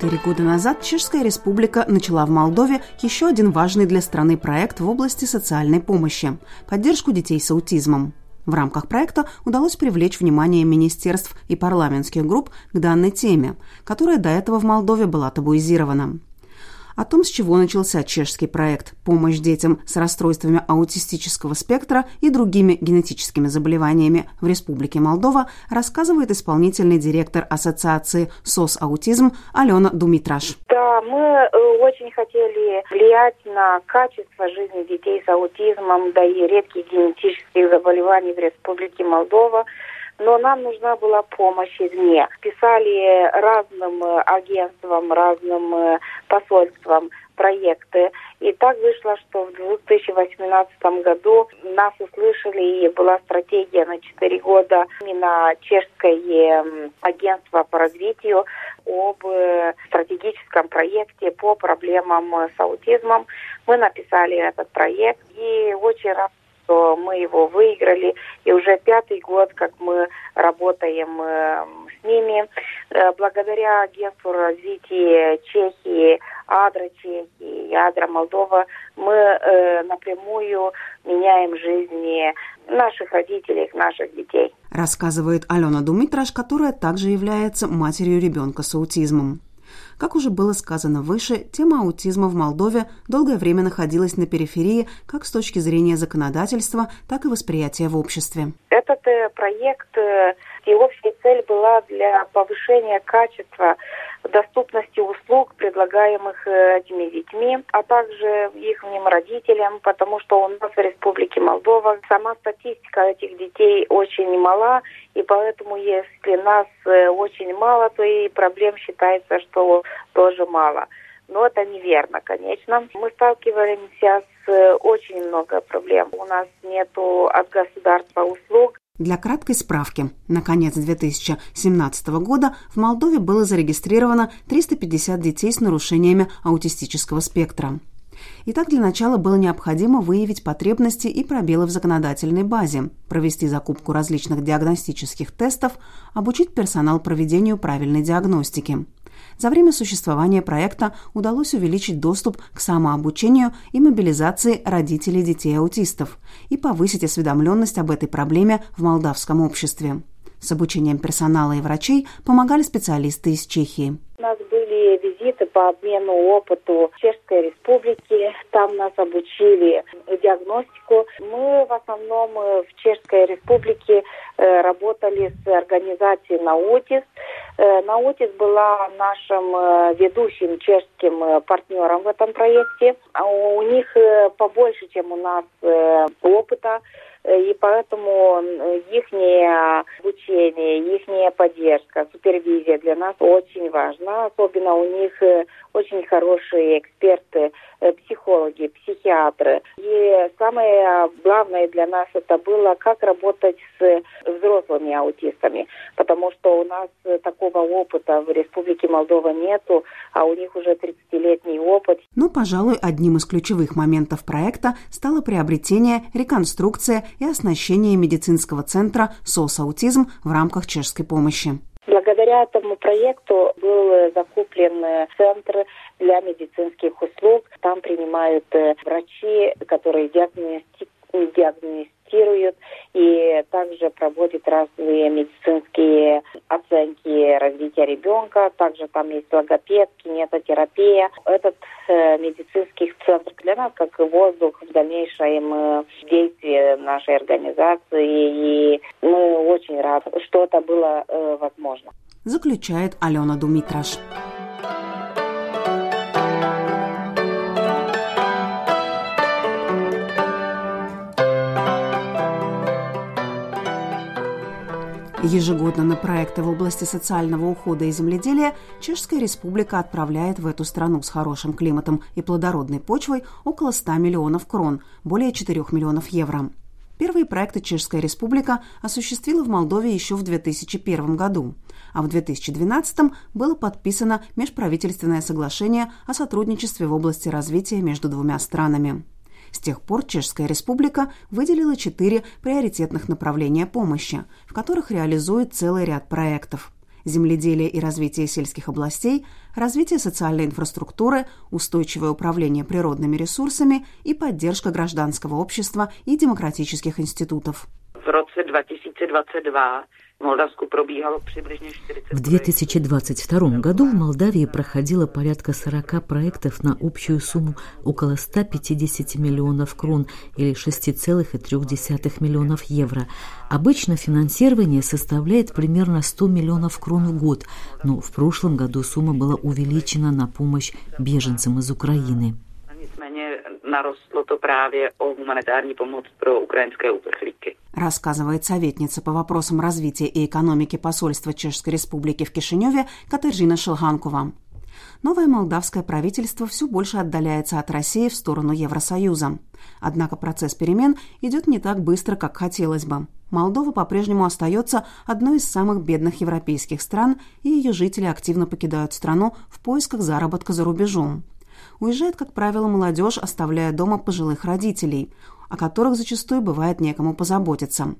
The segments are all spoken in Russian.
Четыре года назад Чешская Республика начала в Молдове еще один важный для страны проект в области социальной помощи – поддержку детей с аутизмом. В рамках проекта удалось привлечь внимание министерств и парламентских групп к данной теме, которая до этого в Молдове была табуизирована. О том, с чего начался чешский проект «Помощь детям с расстройствами аутистического спектра и другими генетическими заболеваниями в Республике Молдова, рассказывает исполнительный директор Ассоциации СОС Аутизм Алена Думитраш. Да, мы э, очень хотели влиять на качество жизни детей с аутизмом, да и редких генетических заболеваний в Республике Молдова но нам нужна была помощь извне. Писали разным э, агентствам, разным э, посольствам проекты. И так вышло, что в 2018 году нас услышали, и была стратегия на 4 года именно чешское агентство по развитию об э, стратегическом проекте по проблемам с аутизмом. Мы написали этот проект и очень рад что мы его выиграли, и уже пятый год, как мы работаем э, с ними. Э, благодаря агентству развития Чехии, Адра Чехии, Адра Молдова, мы э, напрямую меняем жизни наших родителей, наших детей. Рассказывает Алена Думитраш, которая также является матерью ребенка с аутизмом. Как уже было сказано выше, тема аутизма в Молдове долгое время находилась на периферии как с точки зрения законодательства, так и восприятия в обществе. Этот э, проект, э, его общая цель была для повышения качества доступности услуг, предлагаемых э, этими детьми, а также их родителям, потому что у нас в Республике Молдова сама статистика этих детей очень мала, и поэтому если нас э, очень мало, то и проблем считается, что тоже мало. Но это неверно, конечно. Мы сталкиваемся с э, очень много проблем. У нас нету от государства услуг, для краткой справки, на конец 2017 года в Молдове было зарегистрировано 350 детей с нарушениями аутистического спектра. Итак, для начала было необходимо выявить потребности и пробелы в законодательной базе, провести закупку различных диагностических тестов, обучить персонал проведению правильной диагностики – за время существования проекта удалось увеличить доступ к самообучению и мобилизации родителей детей-аутистов и повысить осведомленность об этой проблеме в молдавском обществе. С обучением персонала и врачей помогали специалисты из Чехии. У нас были визиты по обмену опыту Чешской Республике. Там нас обучили диагностику. Мы в основном в Чешской Республике э, работали с организацией «Наутис». Э, «Наутис» была нашим э, ведущим чешским партнером в этом проекте. А у них побольше, чем у нас опыта и поэтому их обучение, их поддержка, супервизия для нас очень важна. Особенно у них э, очень хорошие эксперты, э, психологи, психиатры. И самое главное для нас это было, как работать с взрослыми аутистами, потому что у нас такого опыта в Республике Молдова нету, а у них уже 30-летний опыт. Но, пожалуй, одним из ключевых моментов проекта стало приобретение, реконструкция и оснащение медицинского центра «СОС Аутизм» в рамках чешской помощи. Благодаря этому проекту был закуплен центр для медицинских услуг. Там принимают э, врачи, которые диагностируют и также проводят разные медицинские оценки развития ребенка. Также там есть логопед, кинетотерапия. Этот э, медицинский центр для нас как воздух в дальнейшем э, действии нашей организации. И мы очень рады, что это было э, возможно. Заключает Алена Думитраш. Ежегодно на проекты в области социального ухода и земледелия Чешская Республика отправляет в эту страну с хорошим климатом и плодородной почвой около 100 миллионов крон, более 4 миллионов евро. Первые проекты Чешская Республика осуществила в Молдове еще в 2001 году, а в 2012 было подписано межправительственное соглашение о сотрудничестве в области развития между двумя странами. С тех пор Чешская Республика выделила четыре приоритетных направления помощи, в которых реализует целый ряд проектов. земледелие и развитие сельских областей, развитие социальной инфраструктуры, устойчивое управление природными ресурсами и поддержка гражданского общества и демократических институтов. В роce 2022 в 2022 году в Молдавии проходило порядка 40 проектов на общую сумму около 150 миллионов крон или 6,3 миллионов евро. Обычно финансирование составляет примерно 100 миллионов крон в год, но в прошлом году сумма была увеличена на помощь беженцам из Украины наростlo to právě o humanitární pomoc pro ukrajinské uprchlíky. Рассказывает советница по вопросам развития и экономики посольства Чешской Республики в Кишиневе Катержина Шелганкова. Новое молдавское правительство все больше отдаляется от России в сторону Евросоюза. Однако процесс перемен идет не так быстро, как хотелось бы. Молдова по-прежнему остается одной из самых бедных европейских стран, и ее жители активно покидают страну в поисках заработка за рубежом. Уезжает, как правило, молодежь, оставляя дома пожилых родителей, о которых зачастую бывает некому позаботиться.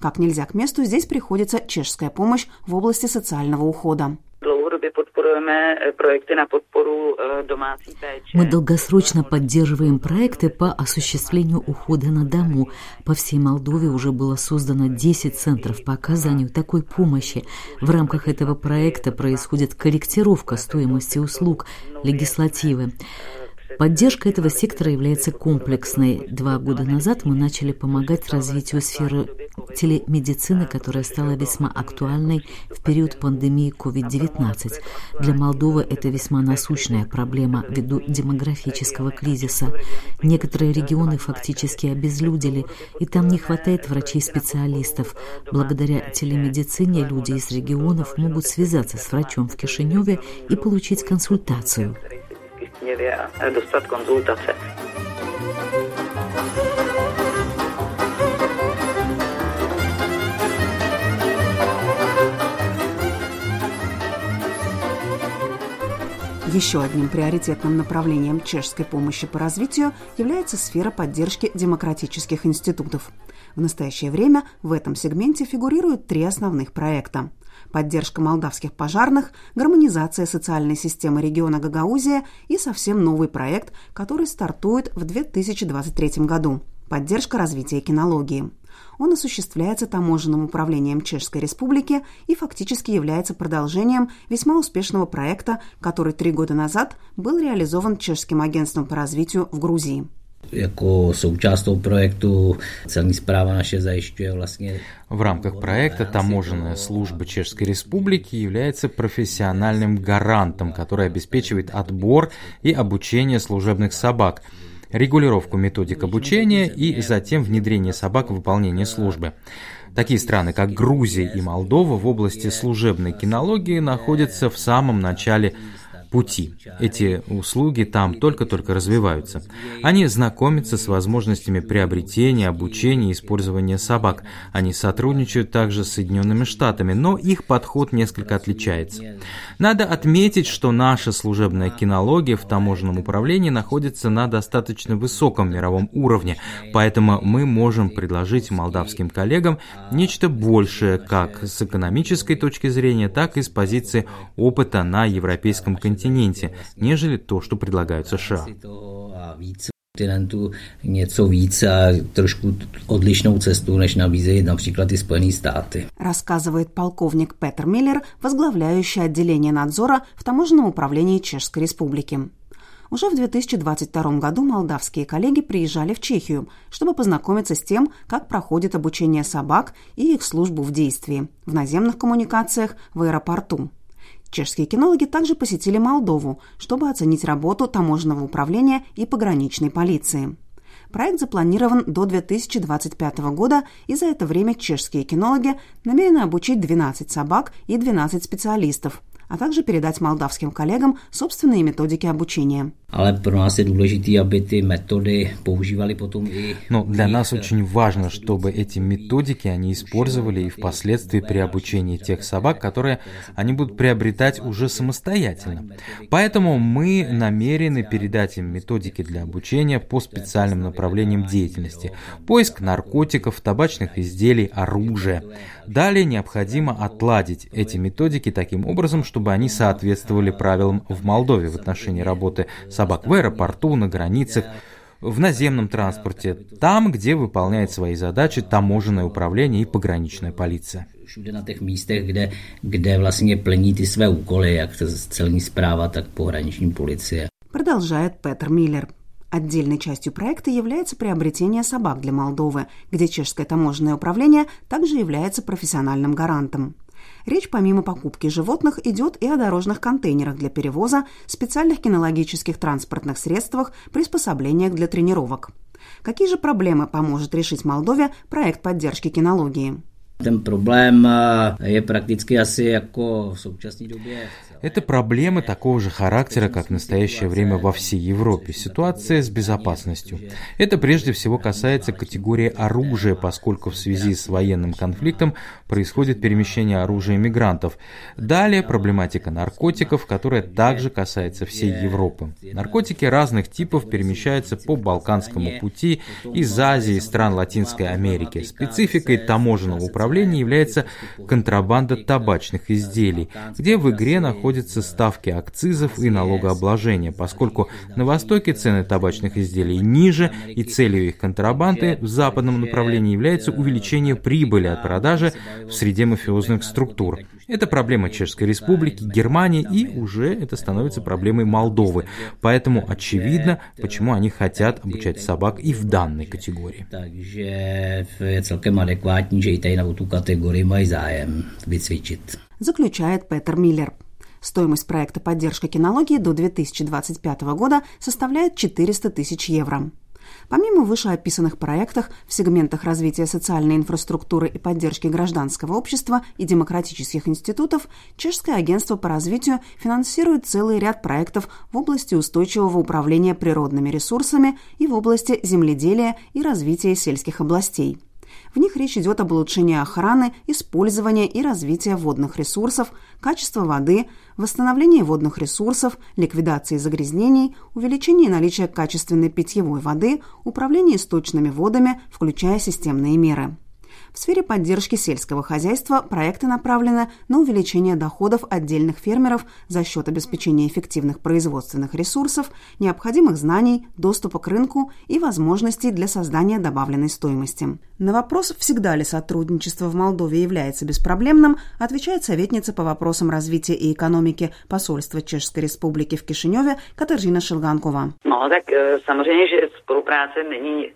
Как нельзя к месту, здесь приходится чешская помощь в области социального ухода. Мы долгосрочно поддерживаем проекты по осуществлению ухода на дому. По всей Молдове уже было создано 10 центров по оказанию такой помощи. В рамках этого проекта происходит корректировка стоимости услуг, легислативы. Поддержка этого сектора является комплексной. Два года назад мы начали помогать развитию сферы телемедицины, которая стала весьма актуальной в период пандемии COVID-19. Для Молдовы это весьма насущная проблема ввиду демографического кризиса. Некоторые регионы фактически обезлюдили, и там не хватает врачей-специалистов. Благодаря телемедицине люди из регионов могут связаться с врачом в Кишиневе и получить консультацию. Kněvě a dostat konzultace. Еще одним приоритетным направлением чешской помощи по развитию является сфера поддержки демократических институтов. В настоящее время в этом сегменте фигурируют три основных проекта поддержка молдавских пожарных, гармонизация социальной системы региона Гагаузия и совсем новый проект, который стартует в 2023 году – поддержка развития кинологии. Он осуществляется таможенным управлением Чешской Республики и фактически является продолжением весьма успешного проекта, который три года назад был реализован Чешским агентством по развитию в Грузии. Jako součást toho projektu celní zpráva naše zajišťuje vlastně... В рамках проекта Таможенная служба Чешской Республики является профессиональным гарантом, который обеспечивает отбор и обучение служебных собак, регулировку методик обучения и затем внедрение собак в выполнение службы. Такие страны, как Грузия и Молдова в области служебной кинологии находятся в самом начале пути. Эти услуги там только-только развиваются. Они знакомятся с возможностями приобретения, обучения и использования собак. Они сотрудничают также с Соединенными Штатами, но их подход несколько отличается. Надо отметить, что наша служебная кинология в таможенном управлении находится на достаточно высоком мировом уровне, поэтому мы можем предложить молдавским коллегам нечто большее как с экономической точки зрения, так и с позиции опыта на европейском континенте континенте, нежели то, что предлагают США. kontinentu něco víc a trošku odlišnou cestu, než nabízejí například i Spojené státy. Рассказывает полковник Петр Миллер, возглавляющий отделение надзора в Таможенном управлении Чешской Республики. Уже в 2022 году молдавские коллеги приезжали в Чехию, чтобы познакомиться с тем, как проходит обучение собак и их службу в действии в наземных коммуникациях в аэропорту. Чешские кинологи также посетили Молдову, чтобы оценить работу таможенного управления и пограничной полиции. Проект запланирован до 2025 года, и за это время чешские кинологи намерены обучить 12 собак и 12 специалистов, а также передать молдавским коллегам собственные методики обучения. Ale pro nás je důležité, aby ty metody používali potom и... Но для нас очень важно, чтобы эти методики они использовали и впоследствии при обучении тех собак, которые они будут приобретать уже самостоятельно. Поэтому мы намерены передать им методики для обучения по специальным направлениям деятельности. Поиск наркотиков, табачных изделий, оружия. Далее необходимо отладить эти методики таким образом, чтобы они соответствовали правилам в Молдове в отношении работы с собак в аэропорту, на границах, в наземном транспорте, там, где выполняет свои задачи таможенное управление и пограничная полиция. Všude na těch místech, kde, kde vlastně plní ty své úkoly, jak celní zpráva, tak pohraniční policie. Продолжает Петр Миллер. Отдельной частью проекта является приобретение собак для Молдовы, где чешское таможенное управление также является профессиональным гарантом. Речь помимо покупки животных идет и о дорожных контейнерах для перевоза, специальных кинологических транспортных средствах, приспособлениях для тренировок. Какие же проблемы поможет решить Молдове проект поддержки кинологии? Ten problém je prakticky asi jako v současné době это проблемы такого же характера, как в настоящее время во всей Европе. Ситуация с безопасностью. Это прежде всего касается категории оружия, поскольку в связи с военным конфликтом происходит перемещение оружия мигрантов. Далее проблематика наркотиков, которая также касается всей Европы. Наркотики разных типов перемещаются по Балканскому пути из Азии и стран Латинской Америки. Спецификой таможенного управления является контрабанда табачных изделий, где в игре находятся ставки акцизов и налогообложения, поскольку на Востоке цены табачных изделий ниже, и целью их контрабанды в западном направлении является увеличение прибыли от продажи в среде мафиозных структур. Это проблема Чешской Республики, Германии и уже это становится проблемой Молдовы. Поэтому очевидно, почему они хотят обучать собак и в данной категории. Заключает Петер Миллер. Стоимость проекта поддержка кинологии до 2025 года составляет 400 тысяч евро. Помимо вышеописанных проектов в сегментах развития социальной инфраструктуры и поддержки гражданского общества и демократических институтов, Чешское агентство по развитию финансирует целый ряд проектов в области устойчивого управления природными ресурсами и в области земледелия и развития сельских областей. В них речь идет об улучшении охраны, использования и развития водных ресурсов, качества воды, восстановлении водных ресурсов, ликвидации загрязнений, увеличении наличия качественной питьевой воды, управлении сточными водами, включая системные меры. В сфере поддержки сельского хозяйства проекты направлены на увеличение доходов отдельных фермеров за счет обеспечения эффективных производственных ресурсов, необходимых знаний, доступа к рынку и возможностей для создания добавленной стоимости. На вопрос, всегда ли сотрудничество в Молдове является беспроблемным, отвечает советница по вопросам развития и экономики посольства Чешской Республики в Кишиневе Катаржина Шелганкова. Ну, так, samozřejmě, že spolupráce není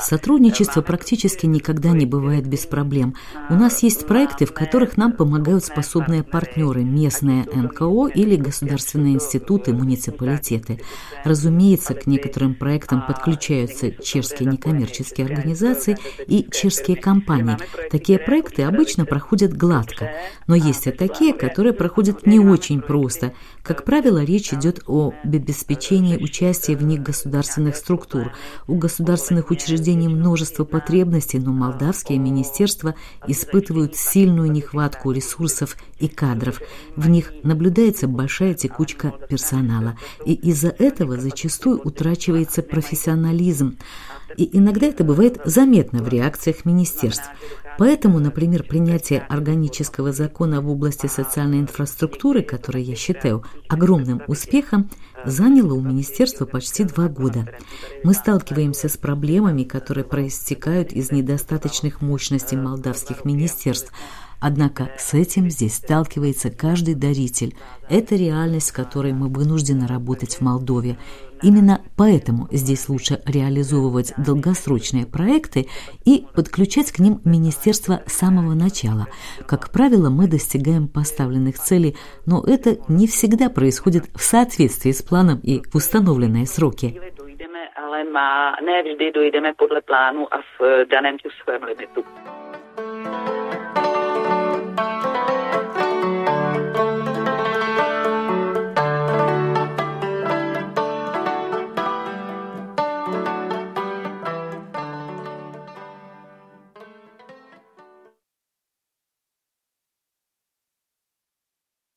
Сотрудничество практически никогда не бывает без проблем. У нас есть проекты, в которых нам помогают способные партнеры, местные НКО или государственные институты, муниципалитеты. Разумеется, к некоторым проектам подключаются чешские некоммерческие организации и чешские компании. Такие проекты обычно проходят гладко, но есть и такие, которые проходят не очень просто. Как правило, речь идет о обеспечении участия в них государственных структур. У государственных учреждений множество потребностей, но молдавские министерства испытывают сильную нехватку ресурсов и кадров. В них наблюдается большая текучка персонала, и из-за этого зачастую утрачивается профессионализм. И иногда это бывает заметно в реакциях министерств. Поэтому, например, принятие органического закона в области социальной инфраструктуры, который я считаю огромным успехом, заняло у министерства почти два года. Мы сталкиваемся с проблемами, которые проистекают из недостаточных мощностей молдавских министерств, Однако с этим здесь сталкивается каждый даритель. Это реальность, с которой мы вынуждены работать в Молдове. Именно поэтому здесь лучше реализовывать долгосрочные проекты и подключать к ним министерство с самого начала. Как правило, мы достигаем поставленных целей, но это не всегда происходит в соответствии с планом и в установленные сроки. ale má, ne vždy dojdeme podle plánu a v daném časovém.